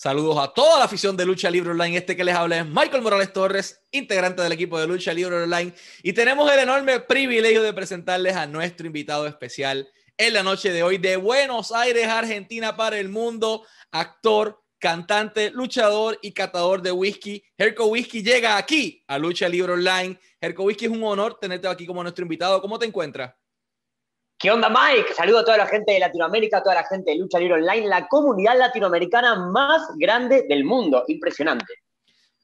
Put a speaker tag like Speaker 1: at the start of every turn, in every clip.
Speaker 1: Saludos a toda la afición de Lucha Libre Online. Este que les habla es Michael Morales Torres, integrante del equipo de Lucha Libre Online. Y tenemos el enorme privilegio de presentarles a nuestro invitado especial en la noche de hoy de Buenos Aires, Argentina para el mundo, actor, cantante, luchador y catador de whisky. Herco Whisky llega aquí a Lucha Libre Online. Herco Whisky es un honor tenerte aquí como nuestro invitado. ¿Cómo te encuentras?
Speaker 2: ¿Qué onda, Mike? Saludo a toda la gente de Latinoamérica, a toda la gente de Lucha Libre Online, la comunidad latinoamericana más grande del mundo. Impresionante.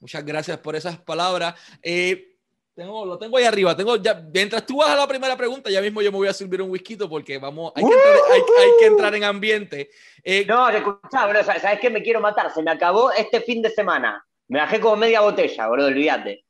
Speaker 1: Muchas gracias por esas palabras. Eh, tengo, lo tengo ahí arriba. Tengo ya, mientras tú vas a la primera pregunta, ya mismo yo me voy a servir un whisky porque vamos, hay que, entrar, hay, que entrar en ambiente.
Speaker 2: Eh, no, escuchá, bro, ¿sabes qué? Me quiero matar. Se me acabó este fin de semana. Me bajé como media botella, bro, olvídate.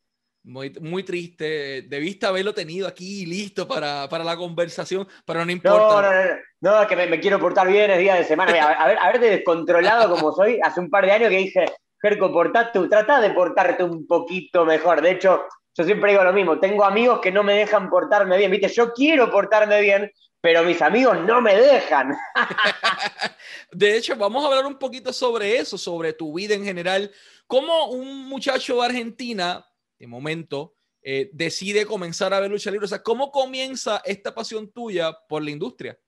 Speaker 1: Muy, muy triste. Debiste haberlo tenido aquí listo para, para la conversación, pero no importa.
Speaker 2: No, no, no, no es que me, quiero portar bien, es día de semana. A, ver, a ver, descontrolado como soy, hace un par de años que dije, Jerko, portate, trata de portarte un poquito mejor. De hecho, yo siempre digo lo mismo, tengo amigos que no me dejan portarme bien, ¿viste? Yo quiero portarme bien, pero mis amigos no me dejan.
Speaker 1: de hecho, vamos a hablar un poquito sobre eso, sobre tu vida en general. ¿Cómo un muchacho de Argentina de momento, eh, decide comenzar a ver lucha libre? O sea, ¿cómo comienza esta pasión tuya por la industria?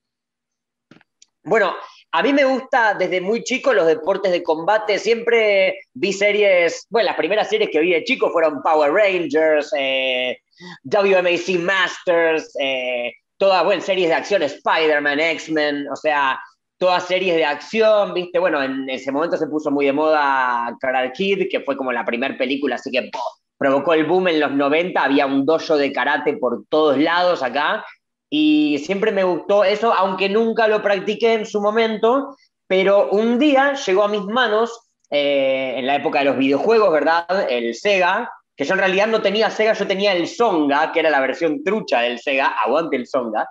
Speaker 2: Bueno, a mí me gusta desde muy chico los deportes de combate. Siempre vi series, bueno, las primeras series que vi de chico fueron Power Rangers, eh, WMAC Masters, eh, todas, bueno, series de acción, Spider-Man, X-Men, o sea, todas series de acción, ¿viste? Bueno, en ese momento se puso muy de moda Karate Kid, que fue como la primera película, así que provocó el boom en los 90, había un dojo de karate por todos lados acá, y siempre me gustó eso, aunque nunca lo practiqué en su momento, pero un día llegó a mis manos, eh, en la época de los videojuegos, ¿verdad? El Sega, que yo en realidad no tenía Sega, yo tenía el Songa, que era la versión trucha del Sega, aguante el Songa,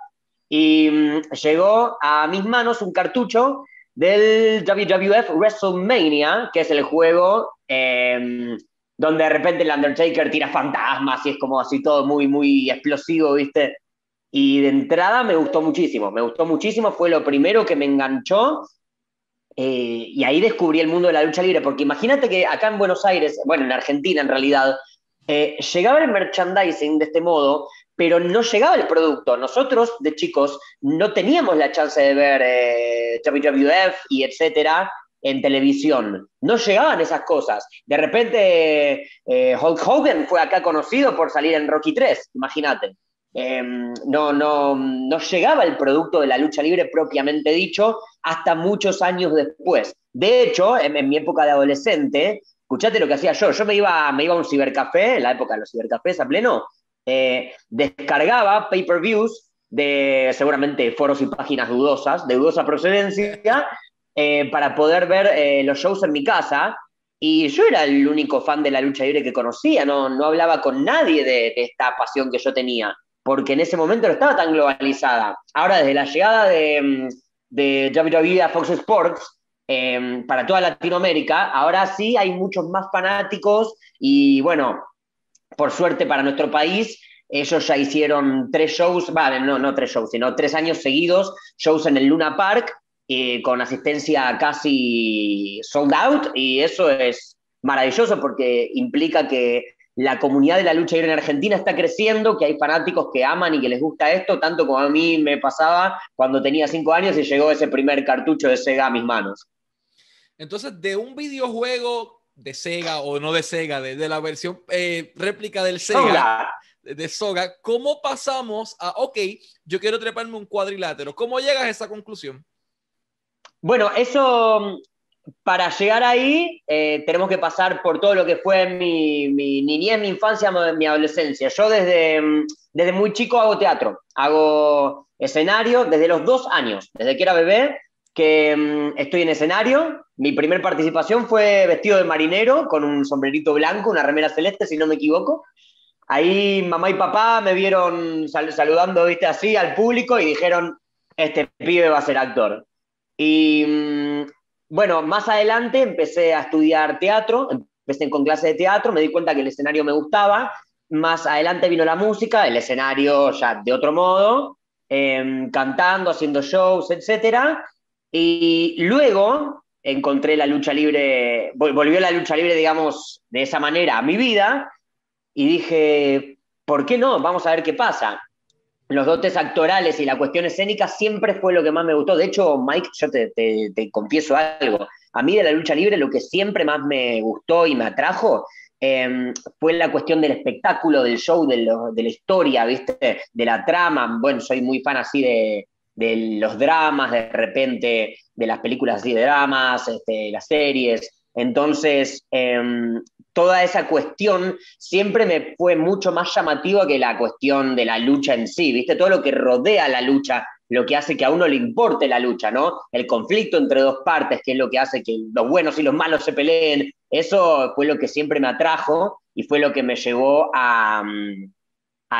Speaker 2: y mm, llegó a mis manos un cartucho del WWF WrestleMania, que es el juego eh, donde de repente el Undertaker tira fantasmas y es como así todo muy, muy explosivo, ¿viste? Y de entrada me gustó muchísimo, me gustó muchísimo, fue lo primero que me enganchó eh, y ahí descubrí el mundo de la lucha libre, porque imagínate que acá en Buenos Aires, bueno, en Argentina en realidad, eh, llegaba el merchandising de este modo, pero no llegaba el producto. Nosotros, de chicos, no teníamos la chance de ver eh, WWF y etcétera, en televisión. No llegaban esas cosas. De repente, eh, Hulk Hogan fue acá conocido por salir en Rocky 3, imagínate. Em, no, no, no llegaba el producto de la lucha libre propiamente dicho hasta muchos años después. De hecho, en, mi época de adolescente, escuchate lo que hacía yo. Yo me iba, me iba a un cibercafé, en la época de los cibercafés a pleno, eh, descargaba pay-per-views de seguramente foros y páginas dudosas, de dudosa procedencia, eh, para poder ver eh, los shows en mi casa. Y yo era el único fan de la lucha libre que conocía, no, no hablaba con nadie de, esta pasión que yo tenía, porque en ese momento no estaba tan globalizada. Ahora, desde la llegada de, de WWE a Fox Sports, em, para toda Latinoamérica, ahora sí hay muchos más fanáticos y bueno, por suerte para nuestro país, ellos ya hicieron tres shows, vale, no, no tres shows, sino tres años seguidos, shows en el Luna Park, eh, con asistencia casi sold out y eso es maravilloso porque implica que la comunidad de la lucha libre en Argentina está creciendo, que hay fanáticos que aman y que les gusta esto, tanto como a mí me pasaba cuando tenía cinco años y llegó ese primer cartucho de Sega a mis manos.
Speaker 1: Entonces, de un videojuego de Sega o no de Sega, de, la versión eh, réplica del Sega, de Soga, ¿cómo pasamos a, ok, yo quiero treparme un cuadrilátero? ¿Cómo llegas a esa conclusión?
Speaker 2: Bueno, eso, para llegar ahí, eh, tenemos que pasar por todo lo que fue mi, niñez, mi infancia, mi adolescencia. Yo desde, desde muy chico hago teatro, hago escenario desde los dos años, desde que era bebé, que mm, estoy en escenario. Mi primer participación fue vestido de marinero, con un sombrerito blanco, una remera celeste, si no me equivoco. Ahí mamá y papá me vieron saludando, viste, así al público y dijeron, este pibe va a ser actor. Y mm, bueno, más adelante empecé a estudiar teatro, empecé con clase de teatro, me di cuenta que el escenario me gustaba, más adelante vino la música, el escenario ya de otro modo, em, cantando, haciendo shows, etc. Y luego, encontré la lucha libre, volvió la lucha libre, digamos, de esa manera a mi vida y dije, ¿por qué no? Vamos a ver qué pasa. Los dotes actorales y la cuestión escénica siempre fue lo que más me gustó. De hecho, Mike, yo te, te confieso algo. A mí de la lucha libre lo que siempre más me gustó y me atrajo Em, fue la cuestión del espectáculo, del show, de, la historia, ¿viste? De la trama. Bueno, soy muy fan así de, los dramas, de repente, de las películas así de dramas, este, las series. Entonces, em, toda esa cuestión siempre me fue mucho más llamativa que la cuestión de la lucha en sí, ¿viste? Todo lo que rodea la lucha lo que hace que a uno le importe la lucha, ¿no? El conflicto entre dos partes, que es lo que hace que los buenos y los malos se peleen, eso fue lo que siempre me atrajo y fue lo que me llevó a, mm,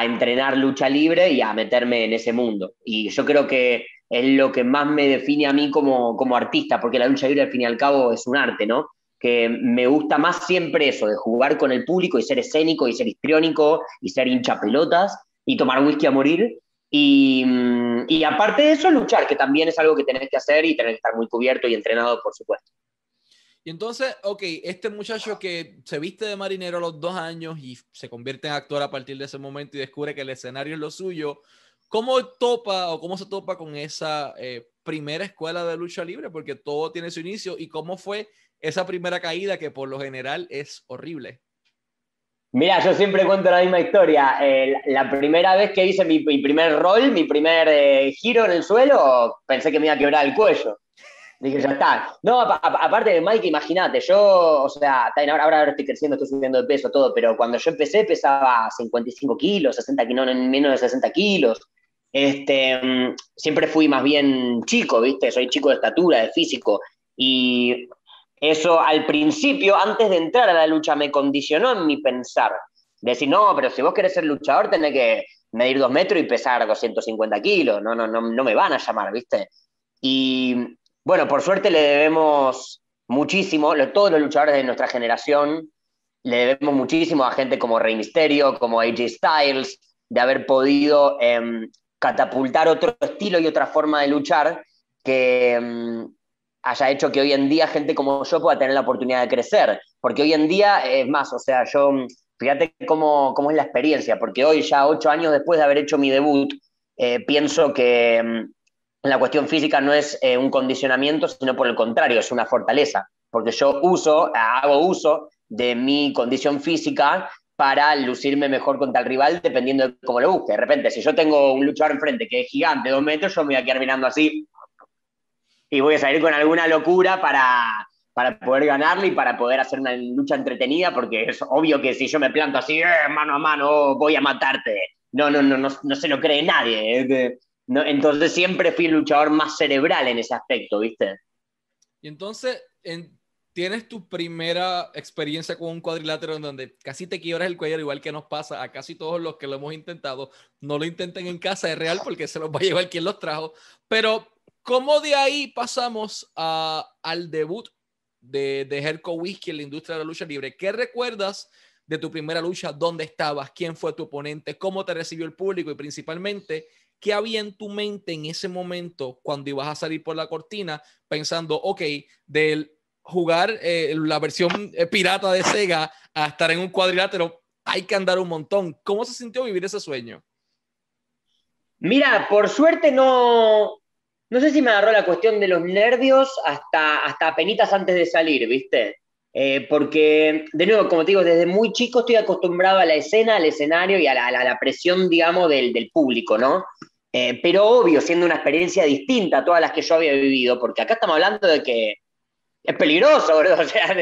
Speaker 2: entrenar lucha libre y a meterme en ese mundo. Y yo creo que es lo que más me define a mí como, como artista, porque la lucha libre al fin y al cabo es un arte, ¿no? Que me gusta más siempre eso, de jugar con el público y ser escénico y ser histriónico y ser hincha pelotas y tomar whisky a morir, Mm, y, aparte de eso, luchar, que también es algo que tenés que hacer y tener que estar muy cubierto y entrenado, por supuesto.
Speaker 1: Y entonces, ok, este muchacho que se viste de marinero a los dos años y se convierte en actor a partir de ese momento y descubre que el escenario es lo suyo, ¿cómo topa o cómo se topa con esa eh, primera escuela de lucha libre? Porque todo tiene su inicio. ¿Y cómo fue esa primera caída que por lo general es horrible?
Speaker 2: Mira, yo siempre cuento la misma historia. la primera vez que hice mi, primer rol, mi primer eh, giro en el suelo, pensé que me iba a quebrar el cuello. Dije, ya está. No, aparte de Mike, imagínate, yo, o sea, ahora, ahora estoy creciendo, estoy subiendo de peso, todo, pero cuando yo empecé pesaba 55 kilos, 60 kilos, no, menos de 60 kilos. Este, mm, siempre fui más bien chico, ¿viste? Soy chico de estatura, de físico. Y eso al principio, antes de entrar a la lucha, me condicionó en mi pensar. Decir, no, pero si vos querés ser luchador, tenés que medir dos metros y pesar 250 kilos. No, no, no, no me van a llamar, ¿viste? Y bueno, por suerte le debemos muchísimo, todos los luchadores de nuestra generación, le debemos muchísimo a gente como Rey Misterio, como AJ Styles, de haber podido em, catapultar otro estilo y otra forma de luchar que, em, haya hecho que hoy en día gente como yo pueda tener la oportunidad de crecer. Porque hoy en día, es más, o sea, yo, fíjate cómo, cómo es la experiencia, porque hoy ya ocho años después de haber hecho mi debut, eh, pienso que mm, la cuestión física no es eh, un condicionamiento, sino por el contrario, es una fortaleza. Porque yo uso, hago uso de mi condición física para lucirme mejor contra el rival dependiendo de cómo lo busque. De repente, si yo tengo un luchador enfrente que es gigante, dos metros, yo me voy a quedar mirando así y voy a salir con alguna locura para, para poder ganarle y para poder hacer una lucha entretenida, porque es obvio que si yo me planto así, eh, mano a mano, voy a matarte. No, no, no, no, no se lo cree nadie. No, entonces siempre fui el luchador más cerebral en ese aspecto, ¿viste?
Speaker 1: Y entonces, tienes tu primera experiencia con un cuadrilátero en donde casi te quiebras el cuello, igual que nos pasa a casi todos los que lo hemos intentado. No lo intenten en casa, es real, porque se los va a llevar quien los trajo. Pero ¿Cómo de ahí pasamos al debut de, de Herco Whisky en la industria de la lucha libre? ¿Qué recuerdas de tu primera lucha? ¿Dónde estabas? ¿Quién fue tu oponente? ¿Cómo te recibió el público? Y principalmente, ¿qué había en tu mente en ese momento cuando ibas a salir por la cortina pensando, ok, del jugar eh, la versión eh, pirata de Sega a estar en un cuadrilátero, hay que andar un montón. ¿Cómo se sintió vivir ese sueño?
Speaker 2: Mira, por suerte no, no sé si me agarró la cuestión de los nervios hasta, hasta penitas antes de salir, ¿viste? Eh, porque, de nuevo, como te digo, desde muy chico estoy acostumbrado a la escena, al escenario y a la, presión, digamos, del, público, ¿no? Eh, pero obvio, siendo una experiencia distinta a todas las que yo había vivido, porque acá estamos hablando de que es peligroso, ¿verdad? O sea,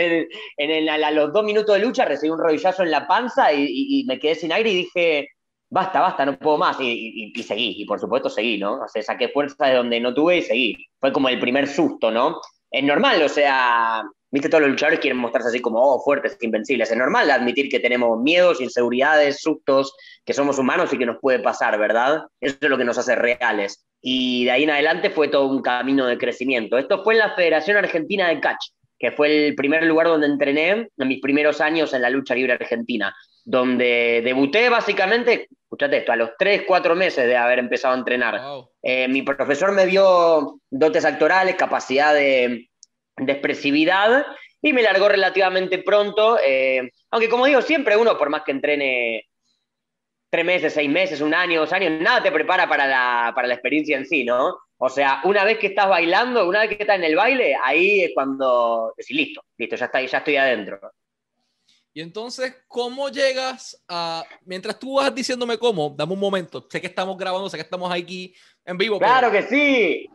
Speaker 2: en, a los dos minutos de lucha recibí un rodillazo en la panza y me quedé sin aire y dije, basta, basta, no puedo más. Y, seguí, y por supuesto seguí, ¿no? O sea, saqué fuerza de donde no tuve y seguí. Fue como el primer susto, ¿no? Es normal, o sea, viste, todos los luchadores quieren mostrarse así como, oh, fuertes, invencibles. Es normal admitir que tenemos miedos, inseguridades, sustos, que somos humanos y que nos puede pasar, ¿verdad? Eso es lo que nos hace reales. Y de ahí en adelante fue todo un camino de crecimiento. Esto fue en la Federación Argentina de Catch, que fue el primer lugar donde entrené en mis primeros años en la lucha libre argentina donde debuté básicamente, escúchate esto, a los 3, 4 meses de haber empezado a entrenar. Eh, mi profesor me dio dotes actorales, capacidad de, de expresividad y me largó relativamente pronto. Eh, aunque como digo, siempre uno, por más que entrene tres meses, seis meses, un año, dos años, nada te prepara para la, para la experiencia en sí, ¿no? O sea, una vez que estás bailando, una vez que estás en el baile, ahí es cuando decís, listo, listo, ya, está, ya estoy adentro.
Speaker 1: Y entonces, ¿cómo llegas a... Mientras tú vas diciéndome cómo, dame un momento, sé que estamos grabando, sé que estamos aquí en vivo.
Speaker 2: Claro que sí,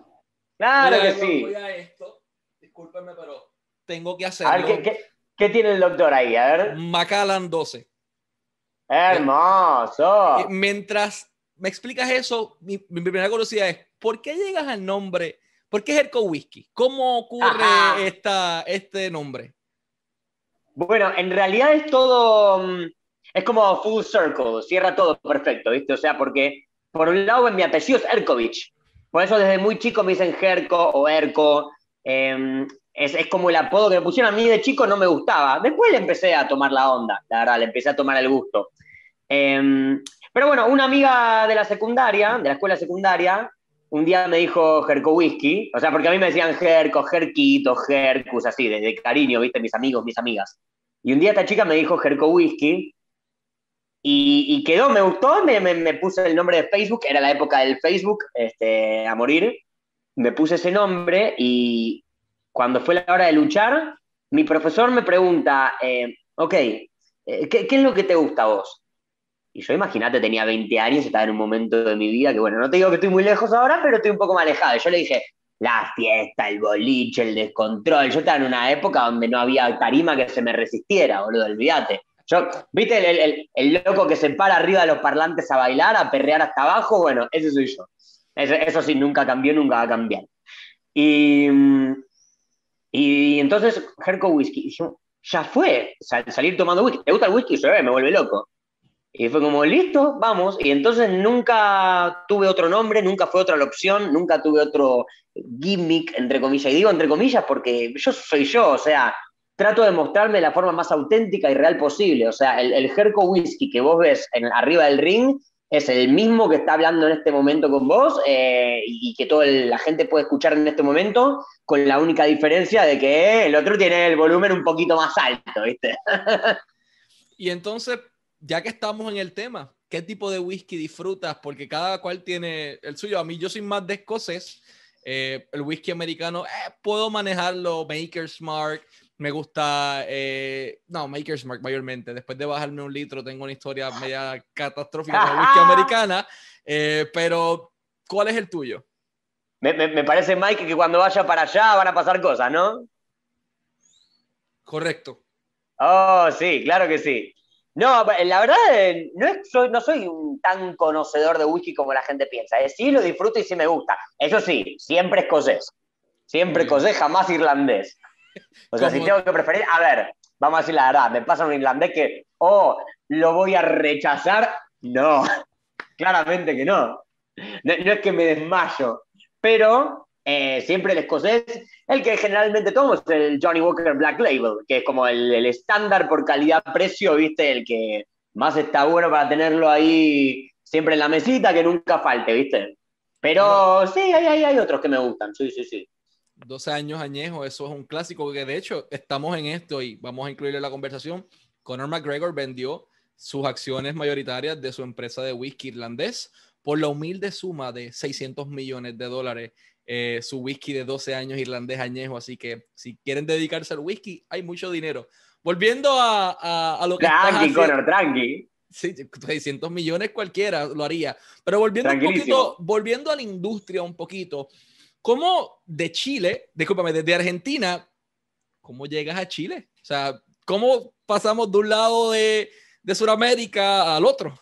Speaker 2: claro que sí.
Speaker 1: Voy a esto, discúlpenme, pero tengo que hacerlo. A
Speaker 2: ver, ¿qué, tiene el doctor ahí? A ver.
Speaker 1: Macallan 12.
Speaker 2: Hermoso.
Speaker 1: Mientras me explicas eso, mi, primera curiosidad es, ¿por qué llegas al nombre? ¿Por qué Herco Whisky? ¿Cómo ocurre esta, este nombre?
Speaker 2: Bueno, en realidad es todo, mm, es como full circle, cierra todo perfecto, ¿viste? O sea, porque por un lado mi apellido es Erkovich, por eso desde muy chico me dicen Jerko o Erko, em, es, como el apodo que me pusieron a mí de chico, no me gustaba. Después le empecé a tomar la onda, la verdad, le empecé a tomar el gusto. Em, pero bueno, una amiga de la secundaria, de la escuela secundaria, un día me dijo Jerko Whisky, o sea, porque a mí me decían Jerko, Jerquito, Jercus, así, de, cariño, viste, mis amigos, mis amigas. Y un día esta chica me dijo Jerko Whisky, y, quedó, me gustó, me, me, puse el nombre de Facebook, era la época del Facebook, este, a morir, me puse ese nombre y cuando fue la hora de luchar, mi profesor me pregunta, eh, ok, eh, ¿qué, ¿qué, es lo que te gusta a vos? Y yo, imagínate, tenía 20 años, estaba en un momento de mi vida que, bueno, no te digo que estoy muy lejos ahora, pero estoy un poco más alejado. Y yo le dije, la fiesta, el boliche, el descontrol. Yo estaba en una época donde no había tarima que se me resistiera, boludo, olvídate. Yo, ¿viste el, el, loco que se para arriba de los parlantes a bailar, a perrear hasta abajo? Bueno, ese soy yo. Eso, eso sí, nunca cambió, nunca va a cambiar. Y, y entonces, Herco Whisky, ya fue, salir tomando whisky. ¿Te gusta el whisky? Yo, me vuelve loco. Y fue como, listo, vamos. Y entonces nunca tuve otro nombre, nunca fue otra la opción, nunca tuve otro gimmick, entre comillas. Y digo entre comillas porque yo soy yo, o sea, trato de mostrarme de la forma más auténtica y real posible. O sea, el, el Herco Whisky que vos ves en, arriba del ring es el mismo que está hablando en este momento con vos eh, y que toda la gente puede escuchar en este momento, con la única diferencia de que el otro tiene el volumen un poquito más alto, ¿viste?
Speaker 1: y entonces, ya que estamos en el tema, ¿qué tipo de whisky disfrutas? Porque cada cual tiene el suyo. A mí yo soy más de escocés. Eh, el whisky americano, eh, puedo manejarlo, Maker's Mark, me gusta, eh, no, Maker's Mark mayormente. Después de bajarme un litro, tengo una historia media catastrófica de whisky americana. pero, ¿cuál es el tuyo?
Speaker 2: Me, me, parece, Mike, que cuando vaya para allá van a pasar cosas, ¿no?
Speaker 1: Correcto.
Speaker 2: Oh, sí, claro que sí. No, la verdad, no, soy, no soy un tan conocedor de whisky como la gente piensa. Sí lo disfruto y sí me gusta. Eso sí, siempre escocés. Siempre escocés, jamás irlandés. O sea, si tengo que preferir, a ver, vamos a decir la verdad, me pasa un irlandés que, oh, lo voy a rechazar. No, claramente que no. no. es que me desmayo, pero eh, siempre el escocés, el que generalmente tomo es el Johnny Walker Black Label, que es como el estándar por calidad-precio, ¿viste? El que más está bueno para tenerlo ahí siempre en la mesita, que nunca falte, ¿viste? Pero sí, hay, hay, hay otros que me gustan, sí, sí, sí.
Speaker 1: 12 años añejo, eso es un clásico que de hecho estamos en esto y vamos a incluirle la conversación. Conor McGregor vendió sus acciones mayoritarias de su empresa de whisky irlandés por la humilde suma de 600 millones de dólares eh, su whisky de 12 años irlandés añejo. Así que si quieren dedicarse al whisky, hay mucho dinero. Volviendo a, a, lo que.
Speaker 2: Tranqui, Conor, tranqui.
Speaker 1: Sí, 600 millones cualquiera lo haría. Pero volviendo, un poquito, volviendo a la industria un poquito, ¿cómo de Chile, discúlpame, desde Argentina, cómo llegas a Chile? O sea, ¿cómo pasamos de un lado de, de Sudamérica al otro?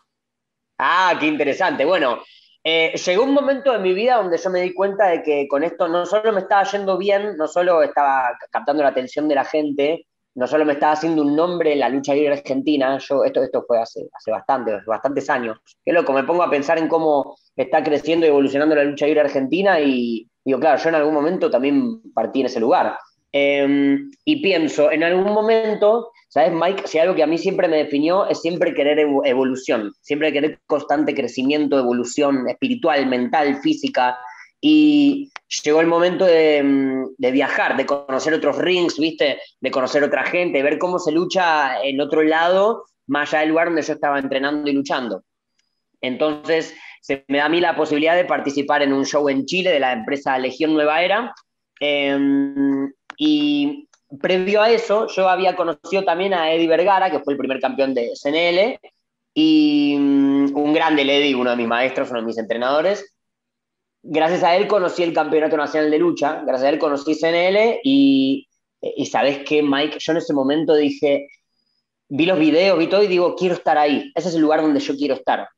Speaker 2: Ah, qué interesante. Bueno, eh, llegó un momento en mi vida donde yo me di cuenta de que con esto no solo me estaba yendo bien, no solo estaba captando la atención de la gente, no solo me estaba haciendo un nombre en la lucha libre argentina, yo, esto, esto fue hace, hace bastante, bastantes años. Qué loco, me pongo a pensar en cómo está creciendo y evolucionando la lucha libre argentina y digo, claro, yo en algún momento también partí en ese lugar. Em, y pienso, en algún momento ¿Sabes, Mike? Si algo que a mí siempre me definió es siempre querer evolución, siempre querer constante crecimiento, evolución espiritual, mental, física. Y llegó el momento mm, de, viajar, de conocer otros rings, ¿viste? De conocer otra gente, ver cómo se lucha en otro lado, más allá del lugar donde yo estaba entrenando y luchando. Entonces, se me da a mí la posibilidad de participar en un show en Chile de la empresa Legión Nueva Era. Em, y previo a eso, yo había conocido también a Eddie Vergara, que fue el primer campeón de SNL, y mm, un grande Eddie, uno de mis maestros, uno de mis entrenadores. Gracias a él conocí el Campeonato Nacional de Lucha, gracias a él conocí CNL y, y sabes qué, Mike, yo en ese momento dije, vi los videos, vi todo y digo, quiero estar ahí, ese es el lugar donde yo quiero estar.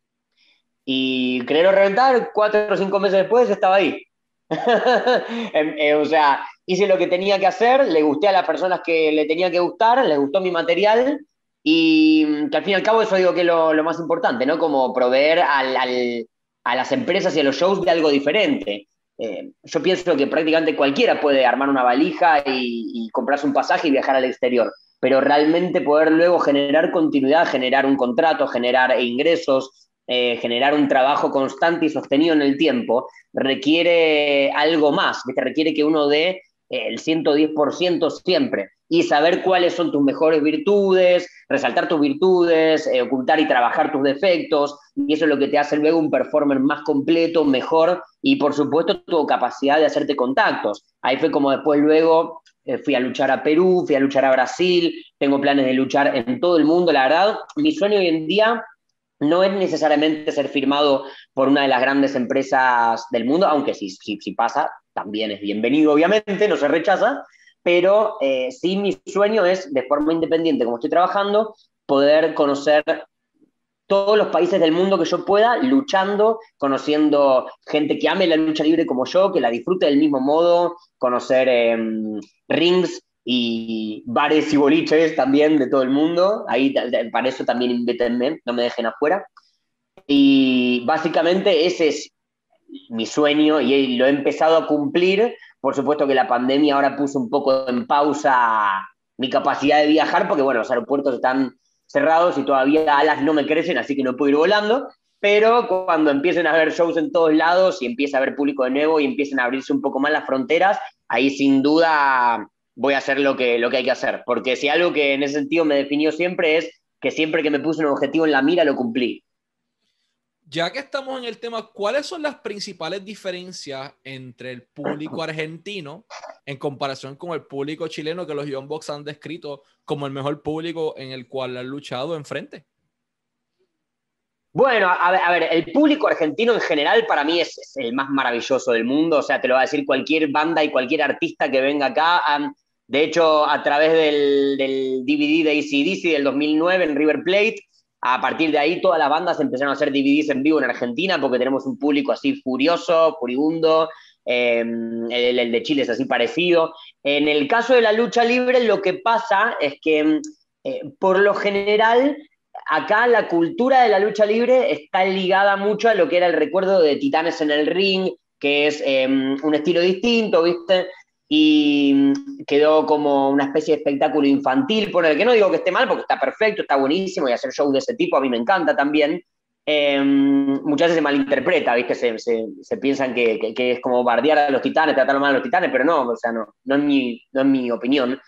Speaker 2: Y creerlo reventar, cuatro o cinco meses después estaba ahí. Eh, o sea, hice lo que tenía que hacer, le gusté a las personas que le tenía que gustar, les gustó mi material y que al fin y al cabo eso digo que es lo, lo más importante, ¿no? Como proveer al, al, a las empresas y a los shows de algo diferente. Eh, yo pienso que prácticamente cualquiera puede armar una valija y, comprarse un pasaje y viajar al exterior, pero realmente poder luego generar continuidad, generar un contrato, generar ingresos, eh, generar un trabajo constante y sostenido en el tiempo, requiere algo más, que requiere que uno dé el 110% siempre y saber cuáles son tus mejores virtudes, resaltar tus virtudes, eh, ocultar y trabajar tus defectos, y eso es lo que te hace luego un performer más completo, mejor, y por supuesto tu capacidad de hacerte contactos. Ahí fue como después luego eh, fui a luchar a Perú, fui a luchar a Brasil, tengo planes de luchar en todo el mundo, la verdad, mi sueño hoy en día no es necesariamente ser firmado por una de las grandes empresas del mundo, aunque si, si, si pasa, también es bienvenido, obviamente, no se rechaza, pero eh, sí mi sueño es, de forma independiente, como estoy trabajando, poder conocer todos los países del mundo que yo pueda, luchando, conociendo gente que ame la lucha libre como yo, que la disfrute del mismo modo, conocer em, rings y bares y boliches también de todo el mundo. Ahí para eso también invítenme, no me dejen afuera. Y básicamente ese es mi sueño y lo he empezado a cumplir por supuesto que la pandemia ahora puso un poco en pausa mi capacidad de viajar, porque bueno, los aeropuertos están cerrados y todavía alas no me crecen, así que no puedo ir volando. Pero cuando empiecen a haber shows en todos lados y empiece a haber público de nuevo y empiecen a abrirse un poco más las fronteras, ahí sin duda voy a hacer lo que, lo que hay que hacer. Porque si algo que en ese sentido me definió siempre es que siempre que me puse un objetivo en la mira lo cumplí
Speaker 1: ya que estamos en el tema, ¿cuáles son las principales diferencias entre el público argentino en comparación con el público chileno que los Young Box han descrito como el mejor público en el cual han luchado enfrente?
Speaker 2: Bueno, a ver, el público argentino en general para mí es, el más maravilloso del mundo, o sea, te lo va a decir cualquier banda y cualquier artista que venga acá. de hecho, a través del, del DVD de ACDC del 2009 en River Plate, a partir de ahí, todas las bandas empezaron a hacer DVDs en vivo en Argentina porque tenemos un público así furioso, furibundo. Em, el, de Chile es así parecido. En el caso de la lucha libre, lo que pasa es que, eh, por lo general, acá la cultura de la lucha libre está ligada mucho a lo que era el recuerdo de Titanes en el Ring, que es em, un estilo distinto, ¿viste? Y quedó como una especie de espectáculo infantil, por el que no digo que esté mal, porque está perfecto, está buenísimo, y hacer shows de ese tipo a mí me encanta también. Em, muchas veces se malinterpreta, ¿viste? Se, se, piensan que, que, es como bardear a los titanes, tratar mal a los titanes, pero no, o sea, no, no, es, mi, no es mi opinión.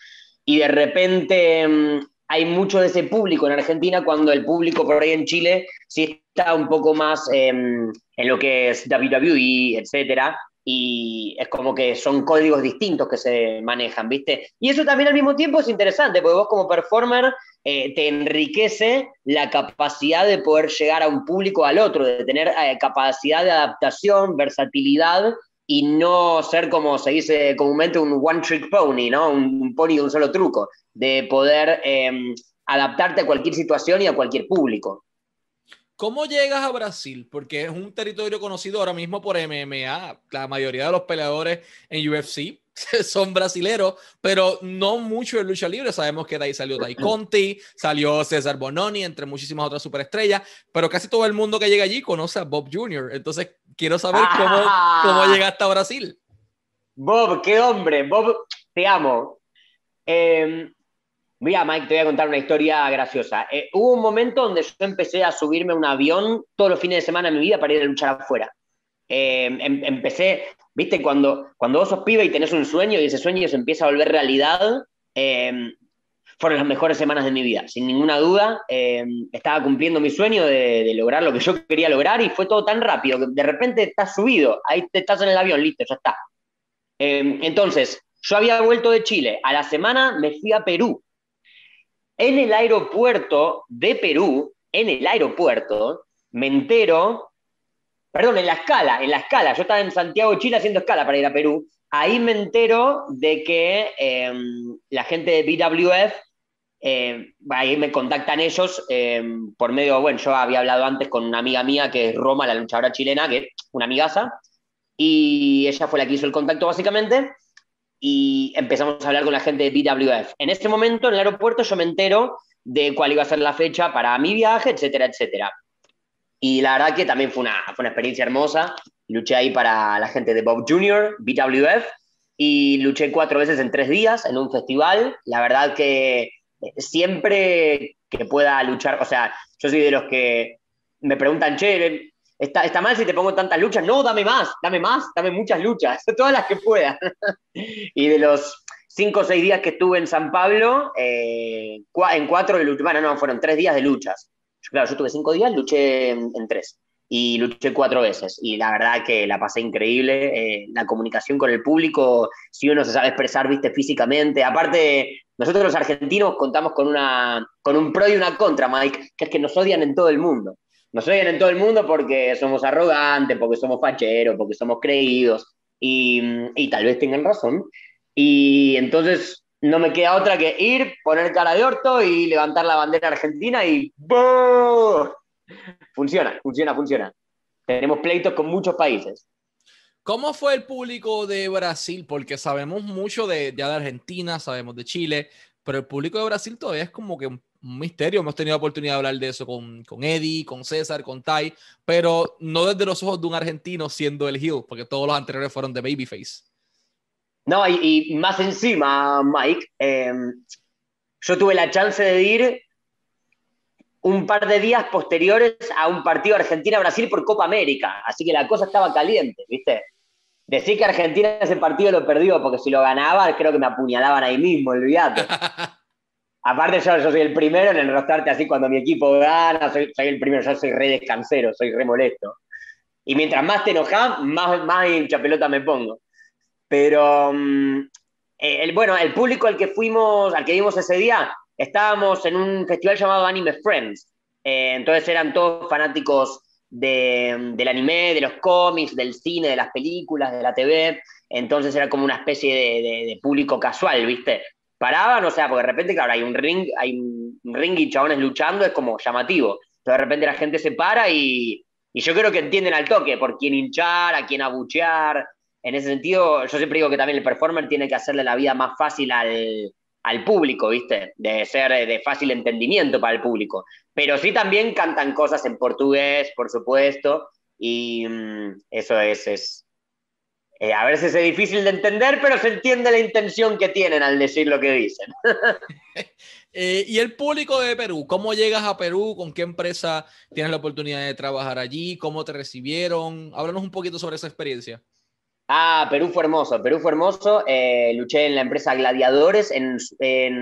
Speaker 2: Y de repente em, hay mucho de ese público en Argentina cuando el público por ahí en Chile sí está un poco más em, en lo que es WWE, etcétera, y es como que son códigos distintos que se manejan, ¿viste? Y eso también al mismo tiempo es interesante, porque vos como performer eh, te enriquece la capacidad de poder llegar a un público al otro, de tener eh, capacidad de adaptación, versatilidad y no ser como se dice comúnmente un one trick pony, ¿no? Un, pony de un solo truco, de poder em, adaptarte a cualquier situación y a cualquier público.
Speaker 1: ¿Cómo llegas a Brasil? Porque es un territorio conocido ahora mismo por MMA. La mayoría de los peleadores en UFC son brasileros, pero no mucho en lucha libre. Sabemos que de ahí salió Tai Conti, salió César Bononi, entre muchísimas otras superestrellas, pero casi todo el mundo que llega allí conoce a Bob Jr. Entonces, quiero saber cómo, cómo llegaste a Brasil.
Speaker 2: Bob, qué hombre. Bob, te amo. Eh, Mira, Mike, te voy a contar una historia graciosa. Eh, hubo un momento donde yo empecé a subirme a un avión todos los fines de semana de mi vida para ir a luchar afuera. em, empecé, viste, cuando, cuando vos sos pibe y tenés un sueño y ese sueño se empieza a volver realidad, em, fueron las mejores semanas de mi vida, sin ninguna duda. Em, estaba cumpliendo mi sueño de, lograr lo que yo quería lograr y fue todo tan rápido que de repente estás subido, ahí te estás en el avión, listo, ya está. entonces, yo había vuelto de Chile, a la semana me fui a Perú. En el aeropuerto de Perú, en el aeropuerto, me entero, perdón, en la escala, en la escala, yo estaba en Santiago, Chile haciendo escala para ir a Perú, ahí me entero de que em, la gente de BWF, em, ahí me contactan ellos em, por medio, bueno, yo había hablado antes con una amiga mía que es Roma, la luchadora chilena, que es una amigaza, y ella fue la que hizo el contacto básicamente, y empezamos a hablar con la gente de BWF. En ese momento, en el aeropuerto, yo me entero de cuál iba a ser la fecha para mi viaje, etcétera, etcétera. Y la verdad que también fue una, fue una experiencia hermosa. Luché ahí para la gente de Bob Jr., BWF, y luché cuatro veces en tres días en un festival. La verdad que siempre que pueda luchar, o sea, yo soy de los que me preguntan, che, ¿está, está mal si te pongo tantas luchas? No, dame más, dame más, dame muchas luchas, todas las que pueda. y de los cinco o seis días que estuve en San Pablo, eh, en cuatro de luchas, bueno, no, fueron tres días de luchas claro, yo tuve cinco días, luché en, tres y luché cuatro veces. Y la verdad que la pasé increíble. Eh, la comunicación con el público, si uno se sabe expresar, viste, físicamente. Aparte, nosotros los argentinos contamos con, una, con un pro y una contra, Mike, que es que nos odian en todo el mundo. Nos odian en todo el mundo porque somos arrogantes, porque somos facheros, porque somos creídos. Y, y tal vez tengan razón. Y entonces no me queda otra que ir, poner cara de orto y levantar la bandera argentina y Funciona, funciona, funciona. Tenemos pleitos con muchos países.
Speaker 1: ¿Cómo fue el público de Brasil? Porque sabemos mucho de, de Argentina, sabemos de Chile, pero el público de Brasil todavía es como que un, misterio. Hemos tenido oportunidad de hablar de eso con, con Eddie, con César, con Tai, pero no desde los ojos de un argentino siendo el heel, porque todos los anteriores fueron de Babyface.
Speaker 2: No, y, más encima, Mike, em, yo tuve la chance de ir un par de días posteriores a un partido Argentina-Brasil por Copa América, así que la cosa estaba caliente, ¿viste? Decir que Argentina ese partido lo perdió, porque si lo ganaba, creo que me apuñalaban ahí mismo, olvídate. Aparte, yo, soy el primero en enrostrarte así cuando mi equipo gana, soy, el primero, yo soy re descansero, soy re molesto. Y mientras más te enojas, más, más hincha pelota me pongo. Pero, mm, eh, el, bueno, el público al que fuimos, al que vimos ese día, estábamos en un festival llamado Anime Friends. Eh, entonces eran todos fanáticos de, del anime, de los cómics, del cine, de las películas, de la TV. Entonces era como una especie de, público casual, ¿viste? Paraban, o sea, porque de repente, claro, hay un ring, hay un ring y chabones luchando, es como llamativo. Entonces de repente la gente se para y, y yo creo que entienden al toque por quién hinchar, a quién abuchear, en ese sentido, yo siempre digo que también el performer tiene que hacerle la vida más fácil al, público, ¿viste? De ser de fácil entendimiento para el público. Pero sí también cantan cosas en portugués, por supuesto, y mm, eso es, es eh, a veces es difícil de entender, pero se entiende la intención que tienen al decir lo que dicen.
Speaker 1: Eh, y el público de Perú, ¿cómo llegas a Perú? ¿Con qué empresa tienes la oportunidad de trabajar allí? ¿Cómo te recibieron? Háblanos un poquito sobre esa experiencia.
Speaker 2: Ah, Perú fue hermoso, Perú fue hermoso. Eh, luché en la empresa Gladiadores. En,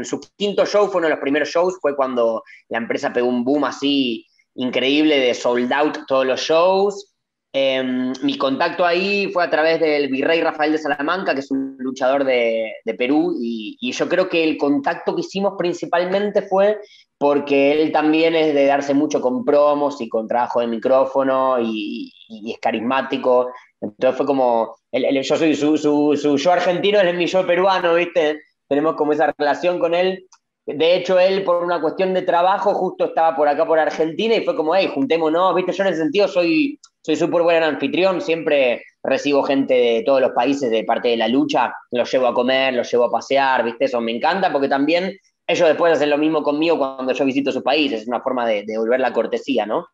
Speaker 2: su quinto show, fue uno de los primeros shows, fue cuando la empresa pegó un boom así increíble de sold out todos los shows. Em, mi contacto ahí fue a través del virrey Rafael de Salamanca, que es un luchador de, Perú, y, yo creo que el contacto que hicimos principalmente fue porque él también es de darse mucho con promos y con trabajo de micrófono y es carismático. Entonces fue como, yo soy su, yo argentino, él es mi yo peruano, ¿viste? Tenemos como esa relación con él. De hecho, él por una cuestión de trabajo justo estaba por acá, por Argentina, y fue como, hey, juntémonos, ¿viste? Yo en ese sentido soy soy súper buen anfitrión, siempre recibo gente de todos los países de parte de la lucha, los llevo a comer, los llevo a pasear, ¿viste? Eso me encanta porque también ellos después hacen lo mismo conmigo cuando yo visito su país, es una forma de devolver la cortesía, ¿no?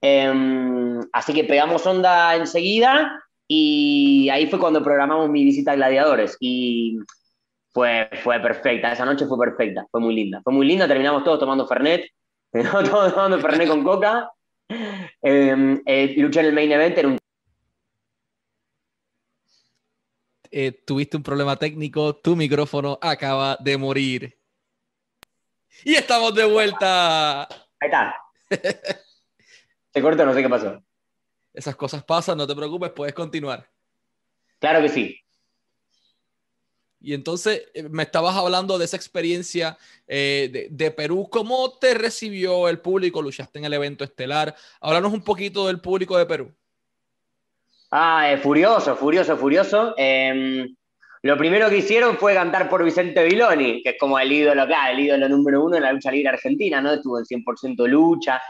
Speaker 2: Em, así que pegamos onda enseguida y ahí fue cuando programamos mi visita a Gladiadores y fue, fue perfecta, esa noche fue perfecta, fue muy linda. Fue muy linda, terminamos todos tomando Fernet, todos tomando Fernet con coca. Em, eh, en el main event
Speaker 1: eh, tuviste un problema técnico, tu micrófono acaba de morir. Y estamos de vuelta.
Speaker 2: Ahí está. Se cortó, no sé qué pasó.
Speaker 1: Esas cosas pasan, no te preocupes, puedes continuar.
Speaker 2: Claro que sí.
Speaker 1: Y entonces eh, me estabas hablando de esa experiencia eh, de, Perú. ¿Cómo te recibió el público? Luchaste en el evento estelar. Háblanos un poquito del público de Perú.
Speaker 2: Ah, eh, furioso, furioso, furioso. Em, lo primero que hicieron fue cantar por Vicente Viloni, que es como el ídolo, claro, el ídolo número uno en la lucha libre argentina, ¿no? Estuvo en 100% lucha.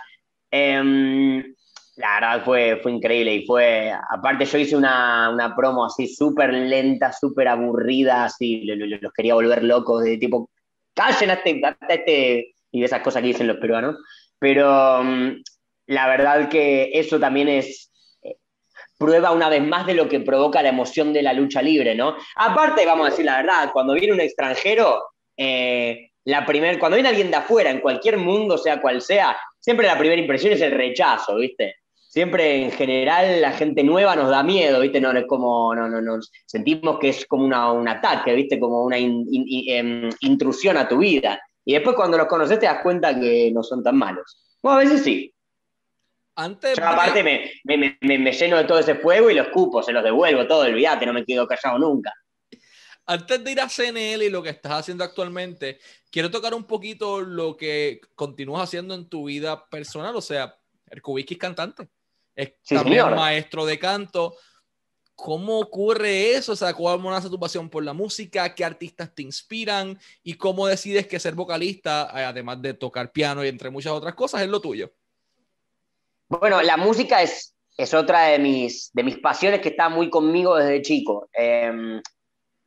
Speaker 2: Em, la verdad fue, fue increíble y fue, aparte yo hice una, una promo así súper lenta, súper aburrida, así, los, quería volver locos, de tipo, callen a este, este, y de esas cosas que dicen los peruanos, pero mm, la verdad que eso también es eh, prueba una vez más de lo que provoca la emoción de la lucha libre, ¿no? Aparte, vamos a decir la verdad, cuando viene un extranjero, eh, la primer, cuando viene alguien de afuera, en cualquier mundo, sea cual sea, siempre la primera impresión es el rechazo, ¿viste? Siempre en general la gente nueva nos da miedo, ¿viste? No, es como, no, no, sentimos que es como una, un ataque, ¿viste? Como una em, intrusión a tu vida. Y después cuando los conoces te das cuenta que no son tan malos. Bueno, a veces sí. Antes Yo aparte me, me, lleno de todo ese fuego y los cupos, se los devuelvo todo, olvídate, no me quedo callado nunca.
Speaker 1: Antes de ir a CNL y lo que estás haciendo actualmente, quiero tocar un poquito lo que continúas haciendo en tu vida personal, o sea, el Kubicki es cantante es también maestro de canto. ¿Cómo ocurre eso? O sea, ¿cómo nace tu pasión por la música? ¿Qué artistas te inspiran? ¿Y cómo decides que ser vocalista, eh, además de tocar piano y entre muchas otras cosas, es lo tuyo?
Speaker 2: Bueno, la música es, es otra de mis, de mis pasiones que está muy conmigo desde chico. Em,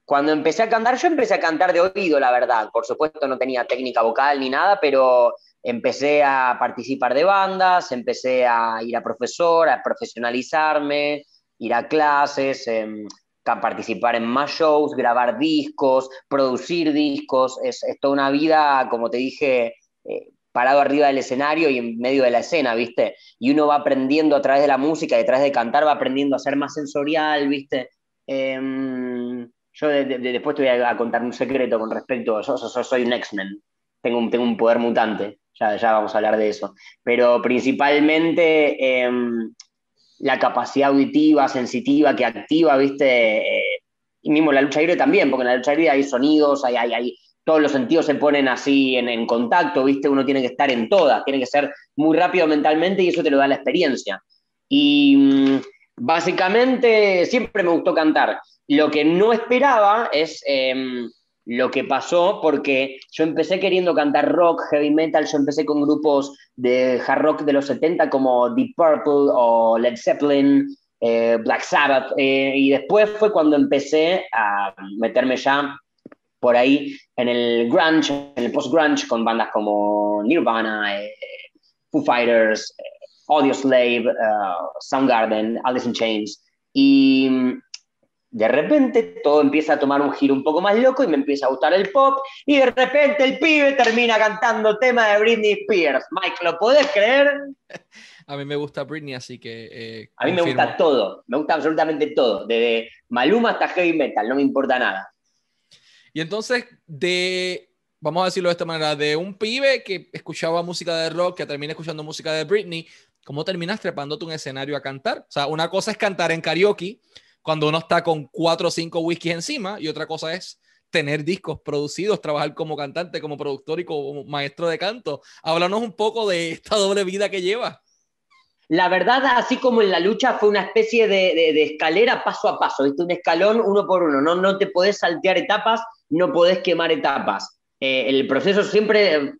Speaker 2: cuando empecé a cantar, yo empecé a cantar de oído, la verdad. Por supuesto, no tenía técnica vocal ni nada, pero empecé a participar de bandas, empecé a ir a profesor, a profesionalizarme, ir a clases, em, a participar en más shows, grabar discos, producir discos. Es, toda una vida, como te dije, eh, parado arriba del escenario y en medio de la escena, ¿viste? Y uno va aprendiendo a través de la música, detrás de cantar, va aprendiendo a ser más sensorial, ¿viste? Em, yo después te voy a, contar un secreto con respecto, a yo soy un X-Men, tengo un poder mutante ya, ya vamos a hablar de eso. Pero principalmente em, la capacidad auditiva, sensitiva, que activa, ¿viste? Eh, y mismo la lucha libre también, porque en la lucha libre hay sonidos, hay, hay, hay todos los sentidos se ponen así en, en, contacto, ¿viste? Uno tiene que estar en todas, tiene que ser muy rápido mentalmente y eso te lo da la experiencia. Y mm, básicamente siempre me gustó cantar. Lo que no esperaba es em, lo que pasó porque yo empecé queriendo cantar rock, heavy metal, yo empecé con grupos de hard rock de los 70 como Deep Purple o Led Zeppelin, eh, Black Sabbath, eh, y después fue cuando empecé a meterme ya por ahí en el grunge, en el post-grunge, con bandas como Nirvana, eh, Foo Fighters, Audio Slave, Soundgarden, Alice in Chains, y de repente todo empieza a tomar un giro un poco más loco y me empieza a gustar el pop y de repente el pibe termina cantando tema de Britney Spears. Mike, ¿lo podés creer?
Speaker 1: A mí me gusta Britney, así que...
Speaker 2: Eh, a mí me gusta todo, me gusta absolutamente todo, desde Maluma hasta heavy metal, no me importa nada.
Speaker 1: Y entonces, de, vamos a decirlo de esta manera, de un pibe que escuchaba música de rock, que termina escuchando música de Britney, ¿cómo terminas trepándote un escenario a cantar? O sea, una cosa es cantar en karaoke, cuando uno está con cuatro o cinco whiskies encima y otra cosa es tener discos producidos, trabajar como cantante, como productor y como maestro de canto. Háblanos un poco de esta doble vida que lleva.
Speaker 2: La verdad, así como en la lucha, fue una especie de, escalera paso a paso, ¿viste? un escalón uno por uno. No, no te podés saltear etapas, no podés quemar etapas. Eh, el proceso siempre, eh,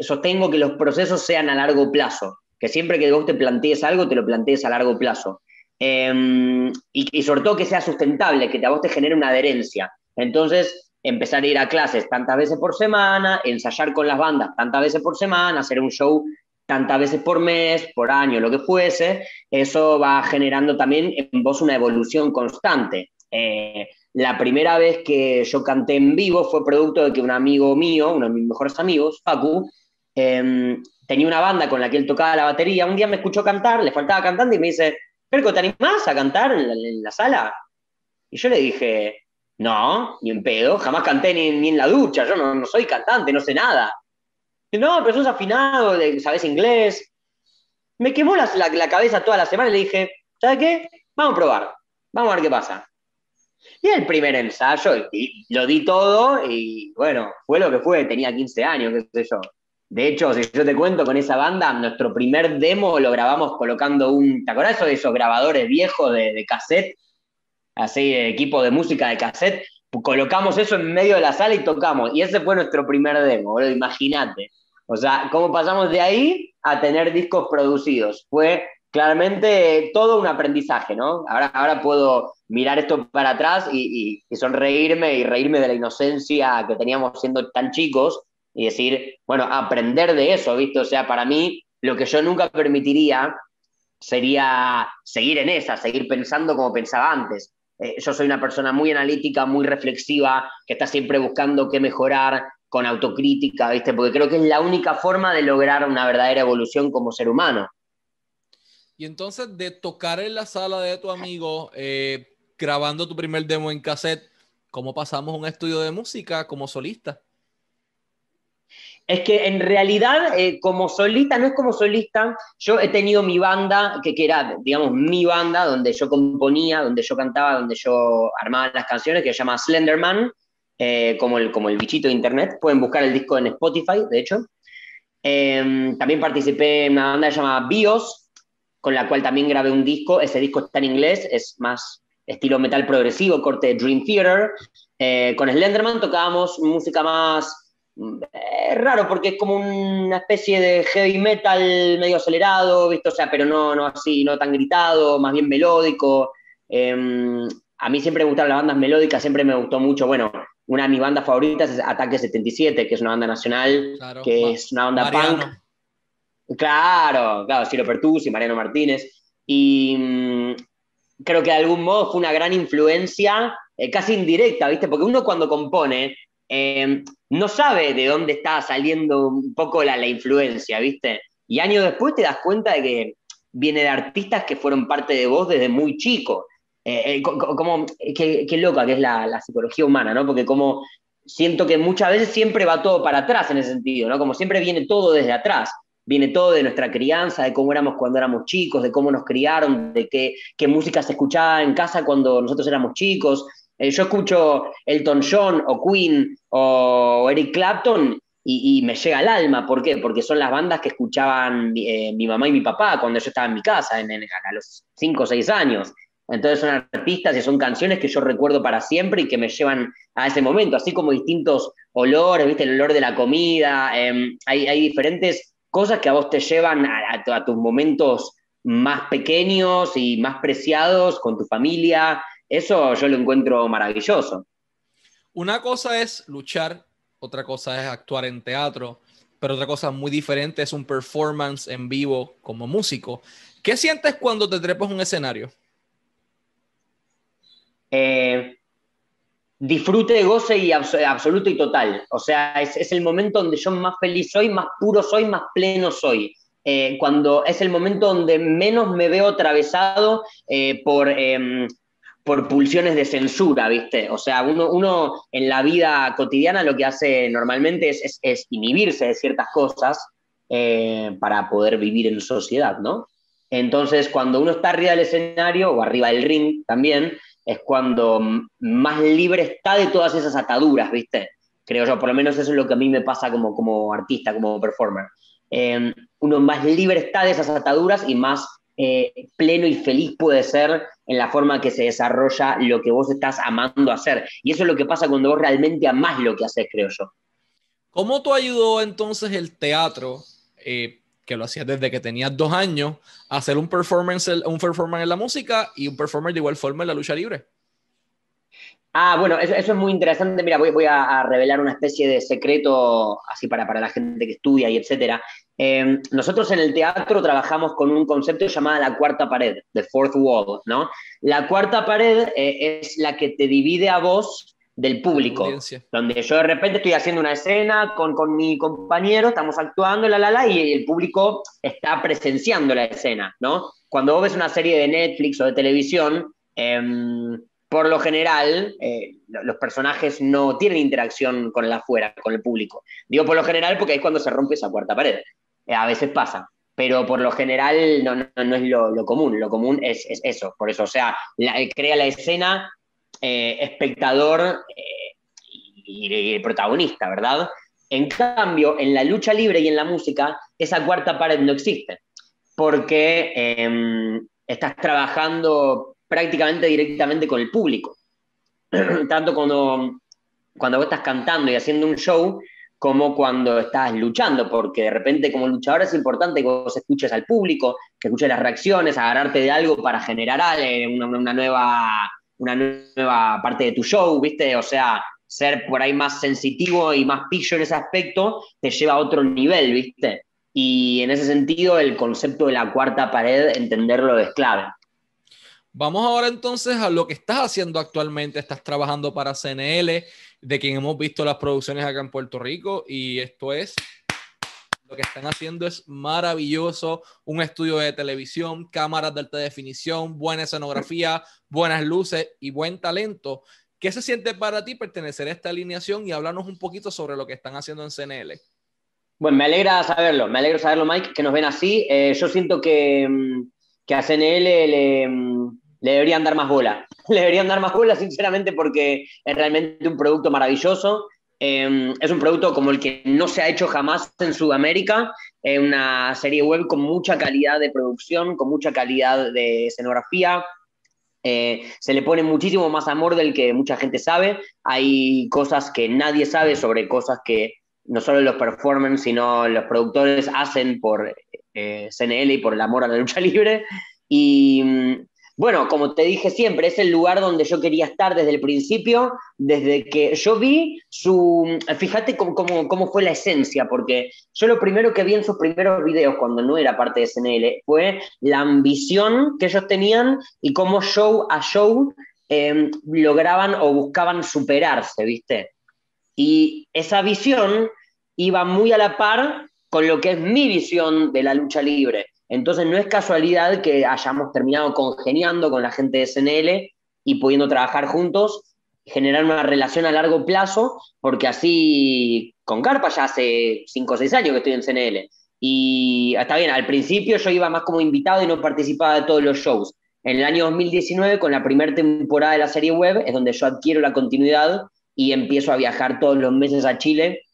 Speaker 2: sostengo que los procesos sean a largo plazo, que siempre que vos te plantees algo, te lo plantees a largo plazo. Em, y, sobre todo que sea sustentable, que a vos te genere una adherencia. Entonces, empezar a ir a clases tantas veces por semana, ensayar con las bandas tantas veces por semana, hacer un show tantas veces por mes, por año, lo que fuese, eso va generando también en vos una evolución constante. Eh, la primera vez que yo canté en vivo fue producto de que un amigo mío, uno de mis mejores amigos, Facu, em, tenía una banda con la que él tocaba la batería. Un día me escuchó cantar, le faltaba cantando y me dice, Perco, ¿te animás a cantar en la, sala? Y yo le dije, No, ni en pedo, jamás canté ni, en la ducha, yo no, soy cantante, no sé nada. No, pero sos afinado, sabes inglés. Me quemó la, la, cabeza toda la semana y le dije, ¿sabes qué? Vamos a probar, vamos a ver qué pasa. Y el primer ensayo, lo di todo y bueno, fue lo que fue, tenía 15 años, qué sé yo. De hecho, si yo te cuento con esa banda, nuestro primer demo lo grabamos colocando un, ¿te acordás de esos grabadores viejos de, de cassette? así, equipo de música de cassette, colocamos eso en medio de la sala y tocamos. Y ese fue nuestro primer demo, imagínate. O sea, cómo pasamos de ahí a tener discos producidos. Fue claramente todo un aprendizaje, ¿no? Ahora, ahora puedo mirar esto para atrás y, sonreírme y reírme de la inocencia que teníamos siendo tan chicos y decir, bueno, aprender de eso, ¿viste? O sea, para mí, lo que yo nunca permitiría sería seguir en esa, seguir pensando como pensaba antes. Eh, yo soy una persona muy analítica, muy reflexiva, que está siempre buscando qué mejorar con autocrítica, ¿viste? Porque creo que es la única forma de lograr una verdadera evolución como ser humano.
Speaker 1: Y entonces, de tocar en la sala de tu amigo, eh, grabando tu primer demo en cassette, ¿cómo pasamos un estudio de música como solista?
Speaker 2: Es que en realidad, eh, como solista, no es como solista, yo he tenido mi banda, que, que, era, digamos, mi banda, donde yo componía, donde yo cantaba, donde yo armaba las canciones, que se llama Slenderman, eh, como, el, como el bichito de internet. Pueden buscar el disco en Spotify, de hecho. Em, también participé en una banda que se llama BIOS, con la cual también grabé un disco. Ese disco está en inglés, es más estilo metal progresivo, corte Dream Theater. Eh, con Slenderman tocábamos música más es raro porque es como una especie de heavy metal medio acelerado, ¿viste? O sea, pero no, no así, no tan gritado, más bien melódico. Em, a mí siempre me gustaron las bandas melódicas, siempre me gustó mucho. Bueno, una de mis bandas favoritas es Ataque 77, que es una banda nacional, que es una banda punk. Claro, claro, Ciro Pertus y Mariano Martínez. Y mm, creo que de algún modo fue una gran influencia, eh, casi indirecta, ¿viste? Porque uno cuando compone, Em, no sabe de dónde está saliendo un poco la, influencia, ¿viste? Y años después te das cuenta de que viene de artistas que fueron parte de vos desde muy chico. Eh, eh, como, qué, loca que es la, psicología humana, ¿no? Porque como siento que muchas veces siempre va todo para atrás en ese sentido, ¿no? Como siempre viene todo desde atrás. Viene todo de nuestra crianza, de cómo éramos cuando éramos chicos, de cómo nos criaron, de qué, qué música se escuchaba en casa cuando nosotros éramos chicos, eh, yo escucho Elton John o Queen o Eric Clapton y, me llega al alma. ¿Por qué? Porque son las bandas que escuchaban eh, mi mamá y mi papá cuando yo estaba en mi casa, en, a los 5 o 6 años. Entonces son artistas y son canciones que yo recuerdo para siempre y que me llevan a ese momento, así como distintos olores, ¿viste? El olor de la comida, em, hay, diferentes cosas que a vos te llevan a, tus momentos más pequeños y más preciados con tu familia, eso yo lo encuentro maravilloso.
Speaker 1: Una cosa es luchar, otra cosa es actuar en teatro, pero otra cosa muy diferente es un performance en vivo como músico. ¿Qué sientes cuando te trepas un escenario?
Speaker 2: Eh, disfrute, goce y absoluto y total. O sea, es, el momento donde yo más feliz soy, más puro soy, más pleno soy. Eh, cuando es el momento donde menos me veo atravesado eh, por em, por pulsiones de censura, ¿viste? O sea, uno, uno en la vida cotidiana lo que hace normalmente es, inhibirse de ciertas cosas eh, para poder vivir en sociedad, ¿no? Entonces, cuando uno está arriba del escenario o arriba del ring también, es cuando más libre está de todas esas ataduras, ¿viste? Creo yo, por lo menos eso es lo que a mí me pasa como, como artista, como performer. Eh, uno más libre está de esas ataduras y más eh, pleno y feliz puede ser en la forma que se desarrolla lo que vos estás amando hacer. Y eso es lo que pasa cuando vos realmente amás lo que haces, creo yo.
Speaker 1: ¿Cómo te ayudó entonces el teatro, eh, que lo hacías desde que tenías dos años, a hacer un performance, un performance en la música y un performance de igual forma en la lucha libre?
Speaker 2: Ah, bueno, eso, es muy interesante. Mira, voy, voy a, revelar una especie de secreto así para, para la gente que estudia y etcétera. Em, nosotros en el teatro trabajamos con un concepto llamado la cuarta pared, the fourth wall, ¿no? La cuarta pared eh, es la que te divide a vos del público, donde yo de repente estoy haciendo una escena con, con mi compañero, estamos actuando, la, la, la, y el público está presenciando la escena, ¿no? Cuando vos ves una serie de Netflix o de televisión, eh, por lo general, eh, los personajes no tienen interacción con el afuera, con el público. Digo por lo general porque es cuando se rompe esa cuarta pared. Eh, a veces pasa, pero por lo general no, es lo, común. Lo común es, eso. Por eso, o sea, crea la escena espectador y, protagonista, ¿verdad? En cambio, en la lucha libre y en la música, esa cuarta pared no existe, porque em, estás trabajando prácticamente directamente con el público. Tanto cuando, cuando vos estás cantando y haciendo un show, como cuando estás luchando, porque de repente como luchador es importante que vos escuches al público, que escuches las reacciones, agarrarte de algo para generar una, nueva, una nueva parte de tu show, ¿viste? O sea, ser por ahí más sensitivo y más pillo en ese aspecto te lleva a otro nivel, ¿viste? Y en ese sentido, el concepto de la cuarta pared, entenderlo es clave.
Speaker 1: Vamos ahora entonces a lo que estás haciendo actualmente. Estás trabajando para CNL, de quien hemos visto las producciones acá en Puerto Rico, y esto es lo que están haciendo es maravilloso. Un estudio de televisión, cámaras de alta definición, buena escenografía, buenas luces y buen talento. ¿Qué se siente para ti pertenecer a esta alineación y hablarnos un poquito sobre lo que están haciendo en CNL?
Speaker 2: Bueno, me alegra saberlo, me alegra saberlo, Mike, que nos ven así. Eh, yo siento que, mm, que a CNL mm, le, deberían dar más bola. Le deberían dar más bola, sinceramente, porque es realmente un producto maravilloso. Em, es un producto como el que no se ha hecho jamás en Sudamérica. Es una serie web con mucha calidad de producción, con mucha calidad de escenografía, eh, se le pone muchísimo más amor del que mucha gente sabe. Hay cosas que nadie sabe sobre cosas que no solo los performers, sino los productores hacen por eh, CNL y por el amor a la lucha libre. Y mm, bueno, como te dije siempre, es el lugar donde yo quería estar desde el principio, desde que yo vi su... Fíjate cómo, cómo, fue la esencia, porque yo lo primero que vi en sus primeros videos, cuando no era parte de SNL, fue la ambición que ellos tenían y cómo show a show em, lograban o buscaban superarse, ¿viste? Y esa visión iba muy a la par con lo que es mi visión de la lucha libre. Entonces no es casualidad que hayamos terminado congeniando con la gente de SNL y pudiendo trabajar juntos, generar una relación a largo plazo, porque así con Carpa ya hace 5 o 6 años que estoy en CNL. Y está bien, al principio yo iba más como invitado y no participaba de todos los shows. En el año 2019, con la primera temporada de la serie web, es donde yo adquiero la continuidad y empiezo a viajar todos los meses a Chile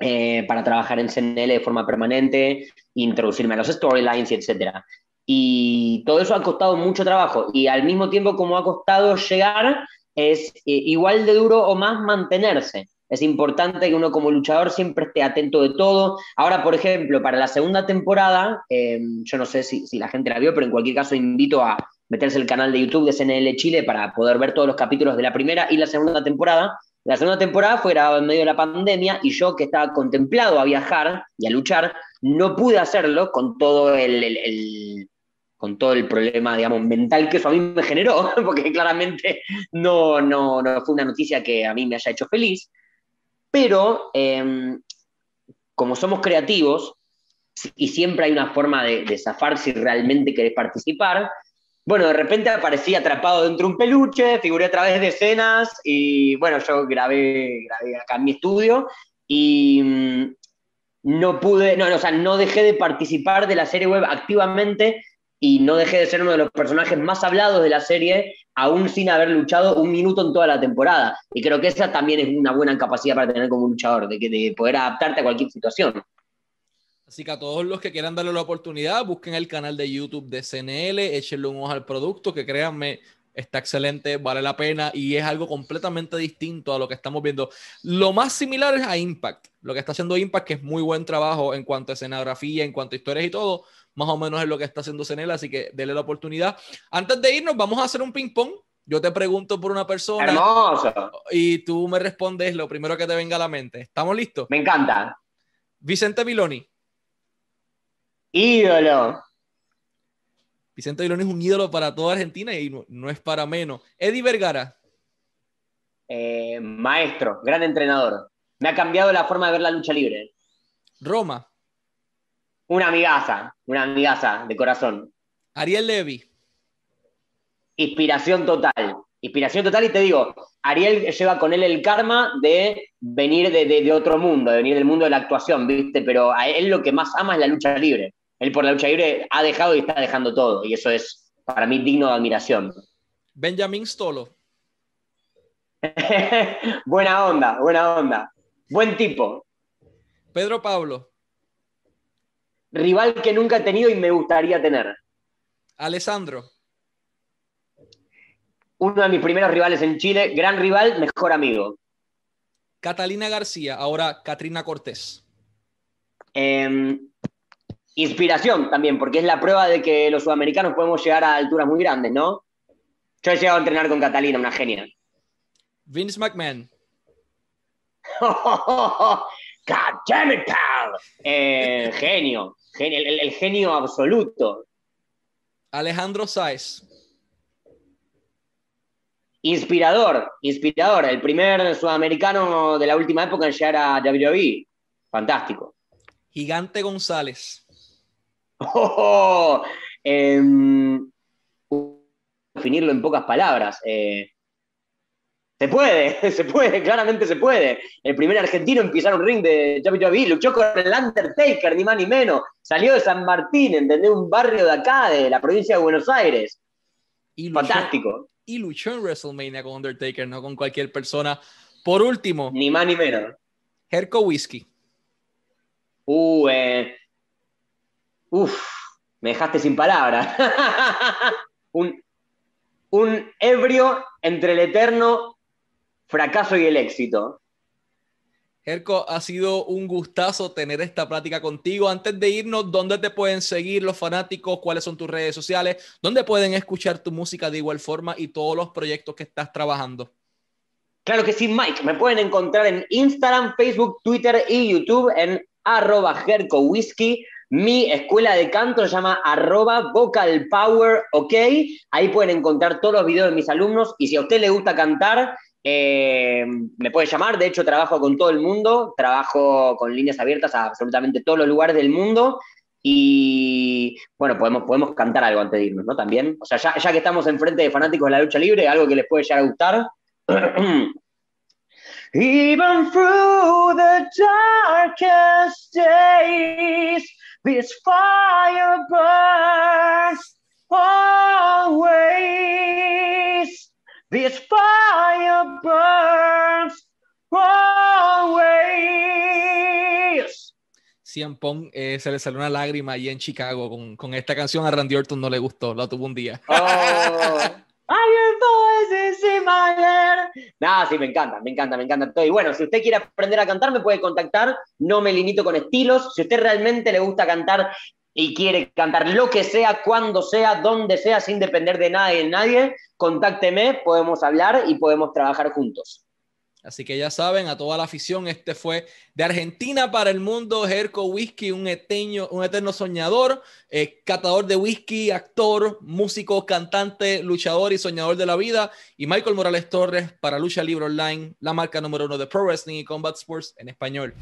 Speaker 2: eh, para trabajar en CNL de forma permanente, introducirme a los storylines etcétera. Y todo eso ha costado mucho trabajo y al mismo tiempo como ha costado llegar, es eh, igual de duro o más mantenerse. Es importante que uno como luchador siempre esté atento de todo. Ahora, por ejemplo, para la segunda temporada, em, yo no sé si, si, la gente la vio, pero en cualquier caso invito a meterse el canal de YouTube de CNL Chile para poder ver todos los capítulos de la primera y la segunda temporada. La segunda temporada fue grabada en medio de la pandemia y yo que estaba contemplado a viajar y a luchar, no pude hacerlo con todo el, con todo el problema, digamos, mental que eso a mí me generó, porque claramente no, no, no fue una noticia que a mí me haya hecho feliz. Pero em, como somos creativos y siempre hay una forma de, de zafar si realmente querés participar, bueno, de repente aparecí atrapado dentro de un peluche, figuré a través de escenas y bueno, yo grabé, grabé acá en mi estudio y mm, no pude, no, o sea, no dejé de participar de la serie web activamente y no dejé de ser uno de los personajes más hablados de la serie, aún sin haber luchado un minuto en toda la temporada. Y creo que esa también es una buena capacidad para tener como luchador, de, de poder adaptarte a cualquier situación.
Speaker 1: Así que a todos los que quieran darle la oportunidad, busquen el canal de YouTube de CNL, échenle un ojo al producto, que créanme, está excelente, vale la pena y es algo completamente distinto a lo que estamos viendo. Lo más similar es a Impact, lo que está haciendo Impact, que es muy buen trabajo en cuanto a escenografía, en cuanto a historias y todo, más o menos es lo que está haciendo CNL, así que denle la oportunidad. Antes de irnos, vamos a hacer un ping-pong. Yo te pregunto por una persona y tú me respondes lo primero que te venga a la mente. ¿Estamos listos?
Speaker 2: Me encanta.
Speaker 1: Vicente Miloni.
Speaker 2: Ídolo.
Speaker 1: Vicente Vilón es un ídolo para toda Argentina y no, es para menos. Eddie Vergara.
Speaker 2: Eh, maestro, gran entrenador. Me ha cambiado la forma de ver la lucha libre.
Speaker 1: Roma.
Speaker 2: Una amigaza, una amigaza de corazón.
Speaker 1: Ariel Levy.
Speaker 2: Inspiración total. Inspiración total y te digo, Ariel lleva con él el karma de venir de, otro mundo, de venir del mundo de la actuación, ¿viste? Pero a él lo que más ama es la lucha libre. Él por la lucha libre ha dejado y está dejando todo. Y eso es para mí digno de admiración.
Speaker 1: Benjamin Stolo.
Speaker 2: buena onda, buena onda. Buen tipo.
Speaker 1: Pedro Pablo.
Speaker 2: Rival que nunca he tenido y me gustaría tener.
Speaker 1: Alessandro
Speaker 2: uno de mis primeros rivales en Chile, gran rival, mejor amigo.
Speaker 1: Catalina García, ahora Katrina Cortés.
Speaker 2: Em, inspiración también, porque es la prueba de que los sudamericanos podemos llegar a alturas muy grandes, ¿no? Yo he llegado a entrenar con Catalina, una genia.
Speaker 1: Vince McMahon.
Speaker 2: God damn it, pal. Eh, genio, el, genio absoluto.
Speaker 1: Alejandro Sáez.
Speaker 2: Inspirador, inspirador. El primer sudamericano de la última época en llegar a WWE. Fantástico.
Speaker 1: Gigante González.
Speaker 2: Oh, definirlo en pocas palabras. Eh, se puede, se puede, claramente se puede. El primer argentino en pisar un ring de WWE, luchó con el Undertaker, ni más ni menos. Salió de San Martín, ¿entendés? Un barrio de acá, de la provincia de Buenos Aires. Fantástico
Speaker 1: y luchó en WrestleMania con Undertaker, no con cualquier persona. Por último,
Speaker 2: ni más ni menos.
Speaker 1: Herco Whiskey.
Speaker 2: Uh, eh. Uf, me dejaste sin palabras. un, un ebrio entre el eterno fracaso y el éxito.
Speaker 1: Erco, ha sido un gustazo tener esta plática contigo. Antes de irnos, ¿dónde te pueden seguir los fanáticos? ¿Cuáles son tus redes sociales? ¿Dónde pueden escuchar tu música de igual forma y todos los proyectos que estás trabajando?
Speaker 2: Claro que sí, Mike. Me pueden encontrar en Instagram, Facebook, Twitter y YouTube en arroba Whisky. Mi escuela de canto se llama arroba Vocal Power. Ahí pueden encontrar todos los videos de mis alumnos y si a usted le gusta cantar, eh, me puede llamar, de hecho trabajo con todo el mundo, trabajo con líneas abiertas a absolutamente todos los lugares del mundo y bueno, podemos, podemos cantar algo antes de irnos, ¿no? También, o sea, ya, que estamos enfrente de fanáticos de la lucha libre, algo que les puede llegar a gustar. Even through the darkest days, this fire burns always. This fire burns always.
Speaker 1: Cien Pong eh, se le salió una lágrima ahí en Chicago con, con, esta canción a Randy Orton no le gustó, la tuvo un día. Oh.
Speaker 2: Nada, sí, me encanta, me encanta, me encanta Y bueno, si usted quiere aprender a cantar, me puede contactar. No me limito con estilos. Si usted realmente le gusta cantar y quiere cantar lo que sea, cuando sea, donde sea, sin depender de nadie de nadie, contácteme, podemos hablar y podemos trabajar juntos.
Speaker 1: Así que ya saben, a toda la afición, este fue de Argentina para el mundo, Jerko Whisky, un, eteño, un eterno soñador, eh, catador de whisky, actor, músico, cantante, luchador y soñador de la vida. Y Michael Morales Torres para Lucha Libre Online, la marca número uno de Pro Wrestling y Combat Sports en español.